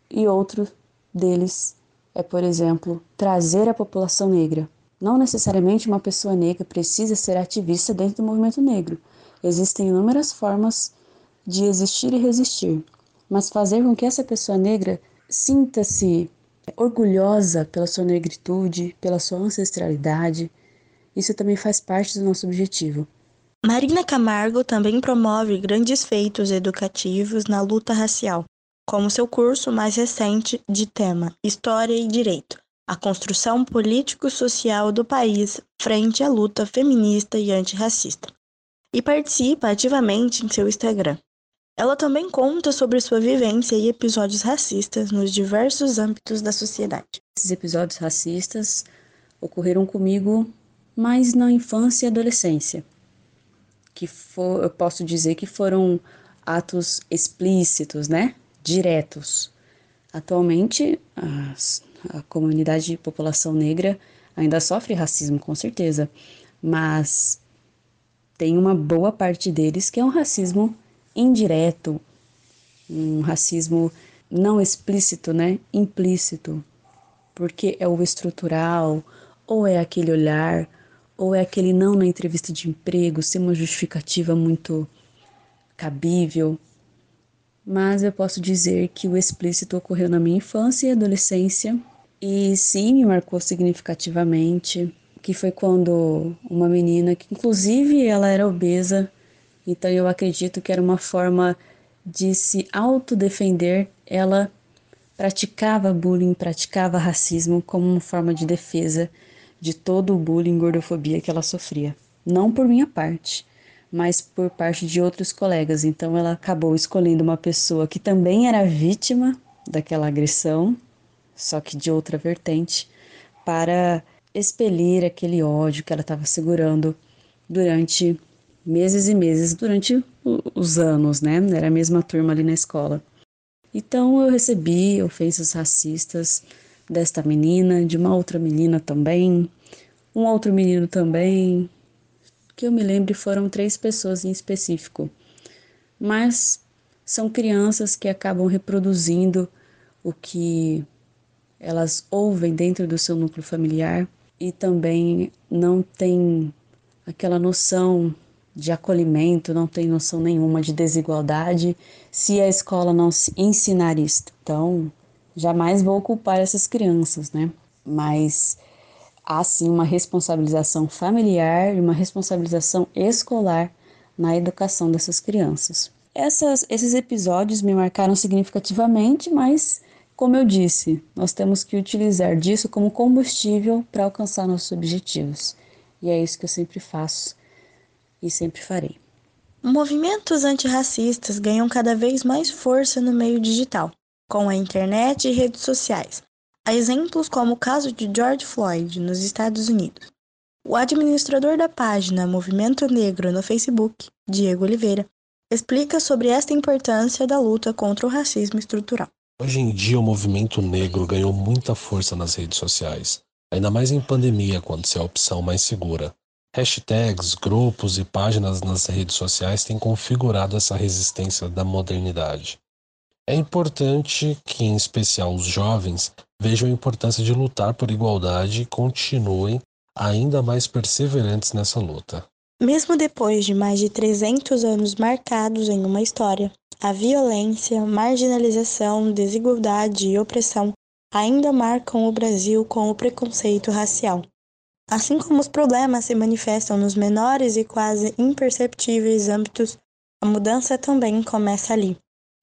e outro deles é, por exemplo, trazer a população negra. Não necessariamente uma pessoa negra precisa ser ativista dentro do movimento negro. Existem inúmeras formas de existir e resistir, mas fazer com que essa pessoa negra sinta-se orgulhosa pela sua negritude, pela sua ancestralidade, isso também faz parte do nosso objetivo. Marina Camargo também promove grandes feitos educativos na luta racial, como seu curso mais recente de tema História e Direito, a construção político-social do país frente à luta feminista e antirracista, e participa ativamente em seu Instagram. Ela também conta sobre sua vivência e episódios racistas nos diversos âmbitos da sociedade. Esses episódios racistas ocorreram comigo mais na infância e adolescência, que for, eu posso dizer que foram atos explícitos, né? Diretos. Atualmente, as, a comunidade de população negra ainda sofre racismo, com certeza, mas tem uma boa parte deles que é um racismo indireto, um racismo não explícito, né? Implícito, porque é o estrutural, ou é aquele olhar, ou é aquele não na entrevista de emprego, sem uma justificativa muito cabível. Mas eu posso dizer que o explícito ocorreu na minha infância e adolescência, e sim me marcou significativamente, que foi quando uma menina, que inclusive ela era obesa, Então eu acredito que era uma forma de se autodefender. Ela praticava bullying, praticava racismo como uma forma de defesa de todo o bullying gordofobia que ela sofria. Não por minha parte, mas por parte de outros colegas. Então ela acabou escolhendo uma pessoa que também era vítima daquela agressão, só que de outra vertente, para expelir aquele ódio que ela estava segurando durante meses e meses, durante os anos, né? Era a mesma turma ali na escola. Então eu recebi ofensas racistas desta menina, de uma outra menina também, um outro menino também, que eu me lembre foram três pessoas em específico. Mas são crianças que acabam reproduzindo o que elas ouvem dentro do seu núcleo familiar e também não têm aquela noção de acolhimento, não tem noção nenhuma de desigualdade se a escola não ensinar isso. Então, jamais vou culpar essas crianças, né? Mas há sim uma responsabilização familiar e uma responsabilização escolar na educação dessas crianças. Essas, esses episódios me marcaram significativamente, mas, como eu disse, nós temos que utilizar disso como combustível para alcançar nossos objetivos. E é isso que eu sempre faço e sempre farei. Movimentos antirracistas ganham cada vez mais força no meio digital, com a internet e redes sociais, Há exemplos como o caso de George Floyd nos Estados Unidos. O administrador da página Movimento Negro no Facebook, Diego Oliveira, explica sobre esta importância da luta contra o racismo estrutural. Hoje em dia, o movimento negro ganhou muita força nas redes sociais, ainda mais em pandemia, quando se é a opção mais segura. Hashtags, grupos e páginas nas redes sociais têm configurado essa resistência da modernidade. É importante que, em especial os jovens, vejam a importância de lutar por igualdade e continuem ainda mais perseverantes nessa luta. Mesmo depois de mais de 300 anos marcados em uma história, a violência, marginalização, desigualdade e opressão ainda marcam o Brasil com o preconceito racial. Assim como os problemas se manifestam nos menores e quase imperceptíveis âmbitos, a mudança também começa ali.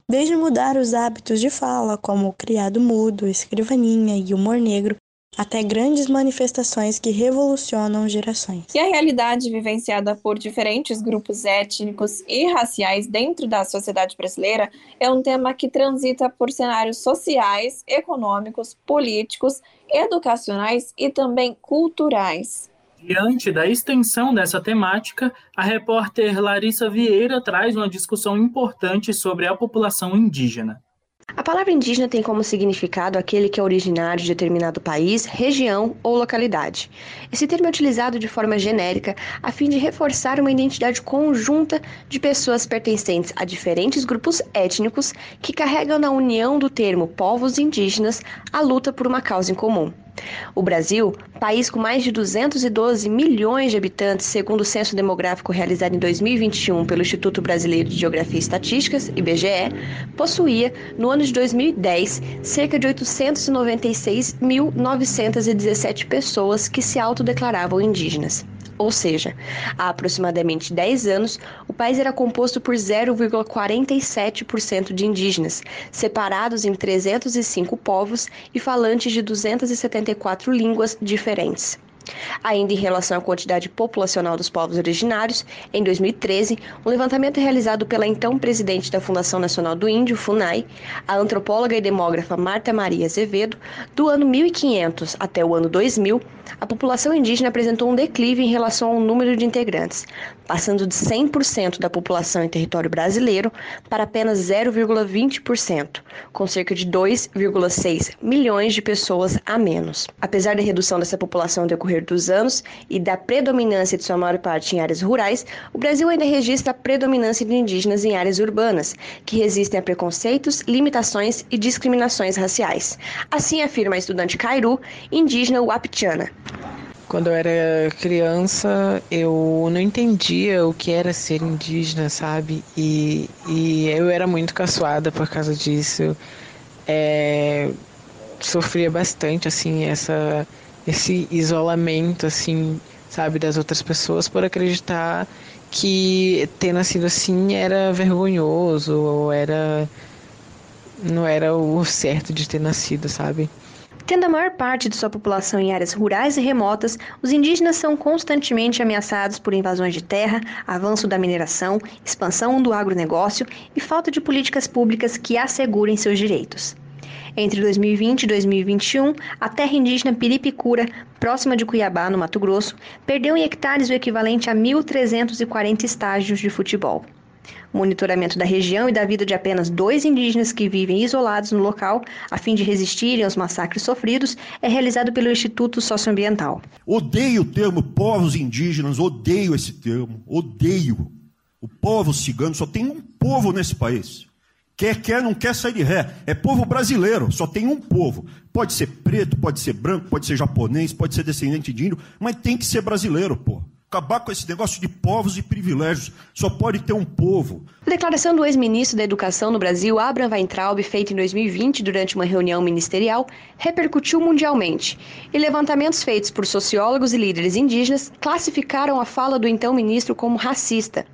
Desde mudar os hábitos de fala, como o criado mudo, escrivaninha e humor negro, até grandes manifestações que revolucionam gerações. E a realidade vivenciada por diferentes grupos étnicos e raciais dentro da sociedade brasileira é um tema que transita por cenários sociais, econômicos, políticos, educacionais e também culturais. Diante da extensão dessa temática, a repórter Larissa Vieira traz uma discussão importante sobre a população indígena. A palavra indígena tem como significado aquele que é originário de determinado país, região ou localidade. Esse termo é utilizado de forma genérica a fim de reforçar uma identidade conjunta de pessoas pertencentes a diferentes grupos étnicos que carregam na união do termo povos indígenas a luta por uma causa em comum. O Brasil, país com mais de 212 milhões de habitantes, segundo o censo demográfico realizado em 2021 pelo Instituto Brasileiro de Geografia e Estatísticas, IBGE, possuía, no ano de 2010, cerca de 896.917 pessoas que se autodeclaravam indígenas. Ou seja, há aproximadamente 10 anos, o país era composto por 0,47% de indígenas, separados em 305 povos e falantes de 274 línguas diferentes. Ainda em relação à quantidade populacional dos povos originários, em 2013, um levantamento realizado pela então presidente da Fundação Nacional do Índio, FUNAI, a antropóloga e demógrafa Marta Maria Azevedo, do ano 1500 até o ano 2000, a população indígena apresentou um declive em relação ao número de integrantes, passando de 100% da população em território brasileiro para apenas 0,20%, com cerca de 2,6 milhões de pessoas a menos. Apesar da redução dessa população decorrer dos anos e da predominância de sua maior parte em áreas rurais, o Brasil ainda registra a predominância de indígenas em áreas urbanas, que resistem a preconceitos, limitações e discriminações raciais. Assim afirma a estudante Cairu, indígena Wapitiana. Quando eu era criança, eu não entendia o que era ser indígena, sabe? E, e eu era muito caçoada por causa disso. É, sofria bastante, assim, essa, esse isolamento, assim, sabe, das outras pessoas por acreditar que ter nascido assim era vergonhoso ou era não era o certo de ter nascido, sabe? Tendo a maior parte de sua população em áreas rurais e remotas, os indígenas são constantemente ameaçados por invasões de terra, avanço da mineração, expansão do agronegócio e falta de políticas públicas que assegurem seus direitos. Entre 2020 e 2021, a terra indígena Piripicura, próxima de Cuiabá, no Mato Grosso, perdeu em hectares o equivalente a 1.340 estágios de futebol. Monitoramento da região e da vida de apenas dois indígenas que vivem isolados no local, a fim de resistirem aos massacres sofridos, é realizado pelo Instituto Socioambiental. Odeio o termo povos indígenas, odeio esse termo, odeio. O povo cigano só tem um povo nesse país. Quer, quer, não quer sair de ré. É povo brasileiro, só tem um povo. Pode ser preto, pode ser branco, pode ser japonês, pode ser descendente de índio, mas tem que ser brasileiro, pô. Acabar com esse negócio de povos e privilégios. Só pode ter um povo. A declaração do ex-ministro da Educação no Brasil, Abraham Weintraub, feita em 2020 durante uma reunião ministerial, repercutiu mundialmente. E levantamentos feitos por sociólogos e líderes indígenas classificaram a fala do então ministro como racista.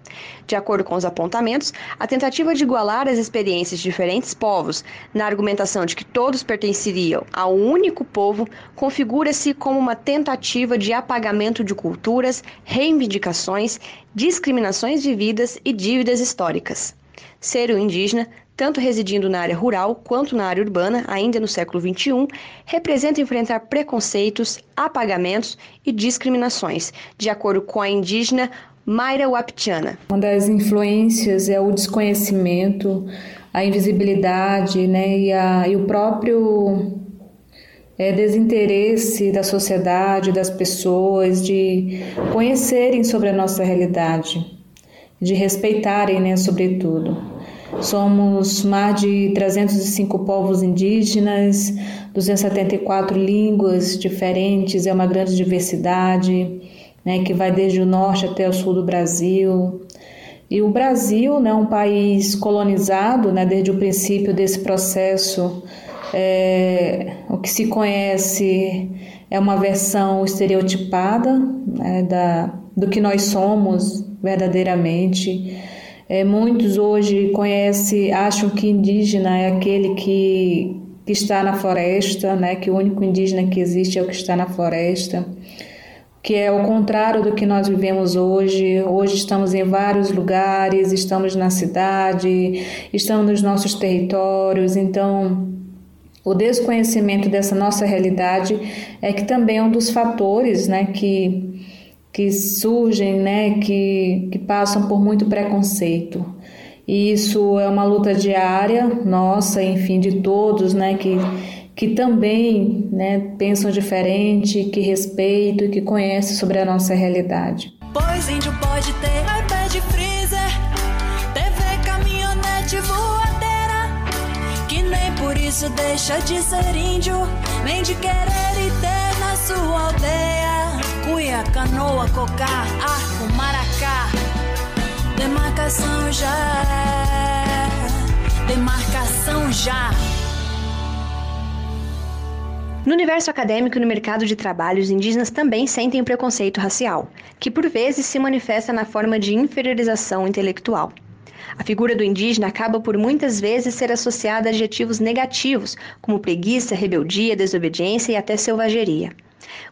De acordo com os apontamentos, a tentativa de igualar as experiências de diferentes povos, na argumentação de que todos pertenceriam a um único povo, configura-se como uma tentativa de apagamento de culturas, reivindicações, discriminações vividas e dívidas históricas. Ser um indígena, tanto residindo na área rural quanto na área urbana, ainda no século XXI, representa enfrentar preconceitos, apagamentos e discriminações, de acordo com a indígena Mayra Waptiana. Uma das influências é o desconhecimento, a invisibilidade né, e, a, e o próprio é, desinteresse da sociedade, das pessoas, de conhecerem sobre a nossa realidade, de respeitarem, né, sobretudo. Somos mais de 305 povos indígenas, 274 línguas diferentes, é uma grande diversidade, né, que vai desde o norte até o sul do Brasil. E o Brasil né, um país colonizado né, desde o princípio desse processo é, o que se conhece é uma versão estereotipada né, da, do que nós somos verdadeiramente. É, muitos hoje conhecem, acham que indígena é aquele que, que está na floresta, né, que o único indígena que existe é o que está na floresta, que é o contrário do que nós vivemos hoje. Hoje estamos em vários lugares, estamos na cidade, estamos nos nossos territórios, então o desconhecimento dessa nossa realidade é que também é um dos fatores né, que, que surgem, né, que, que passam por muito preconceito. E isso é uma luta diária nossa, enfim, de todos, né, que, que também né, pensam diferente, que respeitam e que conhecem sobre a nossa realidade. Pois índio pode ter iPad freezer, TV, caminhonete voadora por isso deixa de ser índio, nem de querer e ter na sua aldeia. Cuia, canoa, cocar, arco, maracá. Demarcação já é. Demarcação já. No universo acadêmico e no mercado de trabalho, os indígenas também sentem o preconceito racial, que por vezes se manifesta na forma de inferiorização intelectual. A figura do indígena acaba por muitas vezes ser associada a adjetivos negativos, como preguiça, rebeldia, desobediência e até selvageria.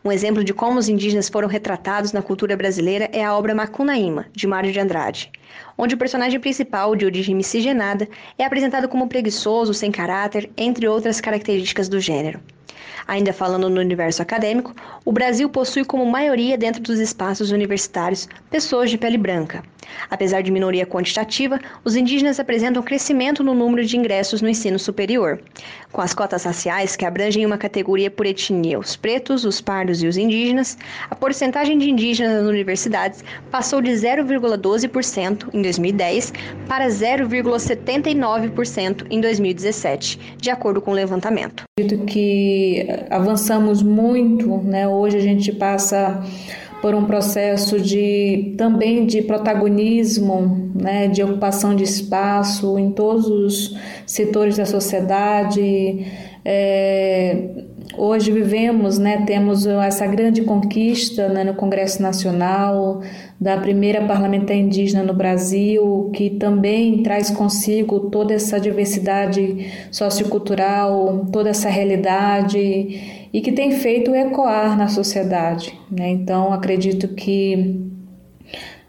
Um exemplo de como os indígenas foram retratados na cultura brasileira é a obra Macunaíma, de Mário de Andrade, onde o personagem principal, de origem miscigenada, é apresentado como preguiçoso, sem caráter, entre outras características do gênero. Ainda falando no universo acadêmico, o Brasil possui como maioria dentro dos espaços universitários pessoas de pele branca. Apesar de minoria quantitativa, os indígenas apresentam crescimento no número de ingressos no ensino superior. Com as cotas raciais, que abrangem uma categoria por etnia, os pretos, os pardos e os indígenas, a porcentagem de indígenas nas universidades passou de 0,12% em 2010 para 0,79% em 2017, de acordo com o levantamento. Acredito que avançamos muito, né? Hoje a gente passa por um processo de também de protagonismo, né, de ocupação de espaço em todos os setores da sociedade. É, Hoje vivemos, né, temos essa grande conquista né, no Congresso Nacional da primeira parlamentar indígena no Brasil, que também traz consigo toda essa diversidade sociocultural, toda essa realidade e que tem feito ecoar na sociedade. Né? Então, acredito que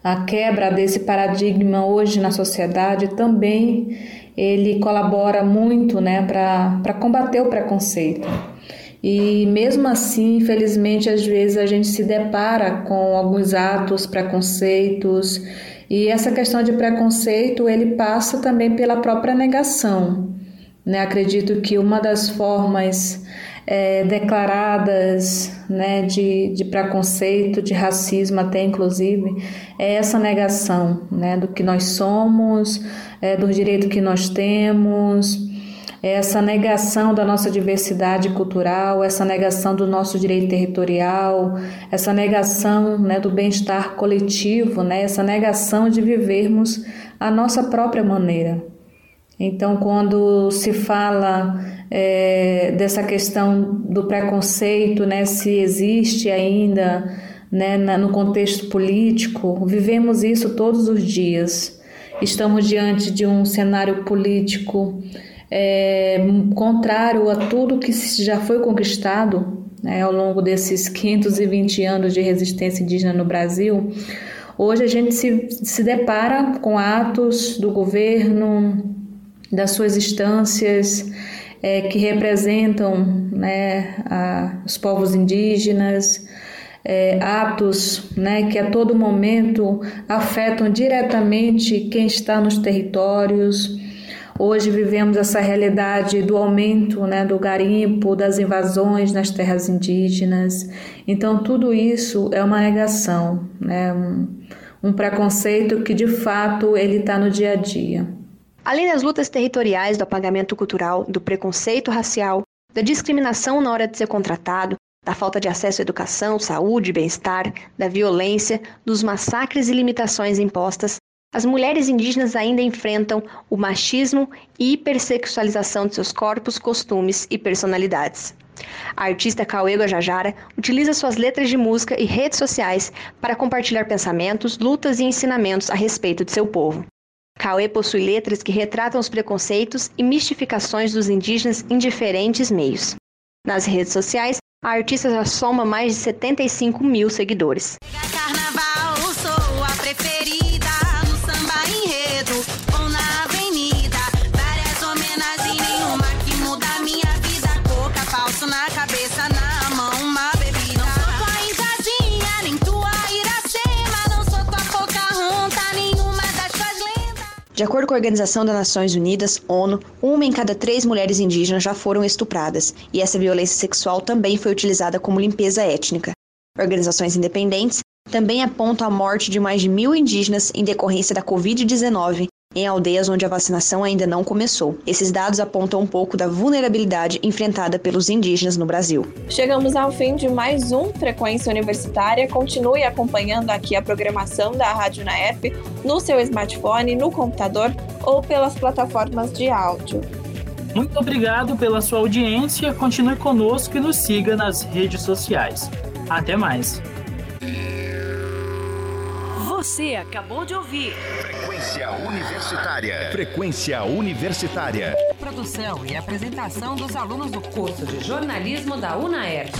a quebra desse paradigma hoje na sociedade também ele colabora muito né, para combater o preconceito. E mesmo assim, infelizmente, às vezes a gente se depara com alguns atos, preconceitos, e essa questão de preconceito ele passa também pela própria negação. Né? Acredito que uma das formas é, declaradas né, de, de preconceito, de racismo até inclusive, é essa negação né, do que nós somos, é, do direito que nós temos, essa negação da nossa diversidade cultural, essa negação do nosso direito territorial, essa negação né, do bem-estar coletivo, né, essa negação de vivermos a nossa própria maneira. Então, quando se fala é, dessa questão do preconceito, né, se existe ainda né, no contexto político, vivemos isso todos os dias. Estamos diante de um cenário político é, contrário a tudo que já foi conquistado né, ao longo desses 520 anos de resistência indígena no Brasil. Hoje a gente se, se depara com atos do governo, das suas instâncias é, que representam né, a, os povos indígenas, é, atos né, que a todo momento afetam diretamente quem está nos territórios, Hoje vivemos essa realidade do aumento né, do garimpo, das invasões nas terras indígenas. Então, tudo isso é uma negação, né, um, um preconceito que de fato ele está no dia a dia. Além das lutas territoriais, do apagamento cultural, do preconceito racial, da discriminação na hora de ser contratado, da falta de acesso à educação, saúde, bem-estar, da violência, dos massacres e limitações impostas, as mulheres indígenas ainda enfrentam o machismo e hipersexualização de seus corpos, costumes e personalidades. A artista Cauê Guajajara utiliza suas letras de música e redes sociais para compartilhar pensamentos, lutas e ensinamentos a respeito de seu povo. Cauê possui letras que retratam os preconceitos e mistificações dos indígenas em diferentes meios. Nas redes sociais, a artista já soma mais de 75 mil seguidores. De acordo com a Organização das Nações Unidas, ONU, uma em cada três mulheres indígenas já foram estupradas, e essa violência sexual também foi utilizada como limpeza étnica. Organizações independentes também apontam a morte de mais de mil indígenas em decorrência da Covid-19 em aldeias onde a vacinação ainda não começou. Esses dados apontam um pouco da vulnerabilidade enfrentada pelos indígenas no Brasil. Chegamos ao fim de mais um Frequência Universitária. Continue acompanhando aqui a programação da Rádio Naef no seu smartphone, no computador ou pelas plataformas de áudio. Muito obrigado pela sua audiência. Continue conosco e nos siga nas redes sociais. Até mais. Você acabou de ouvir. Frequência Universitária. Frequência Universitária. Produção e apresentação dos alunos do curso de jornalismo da UNAERP.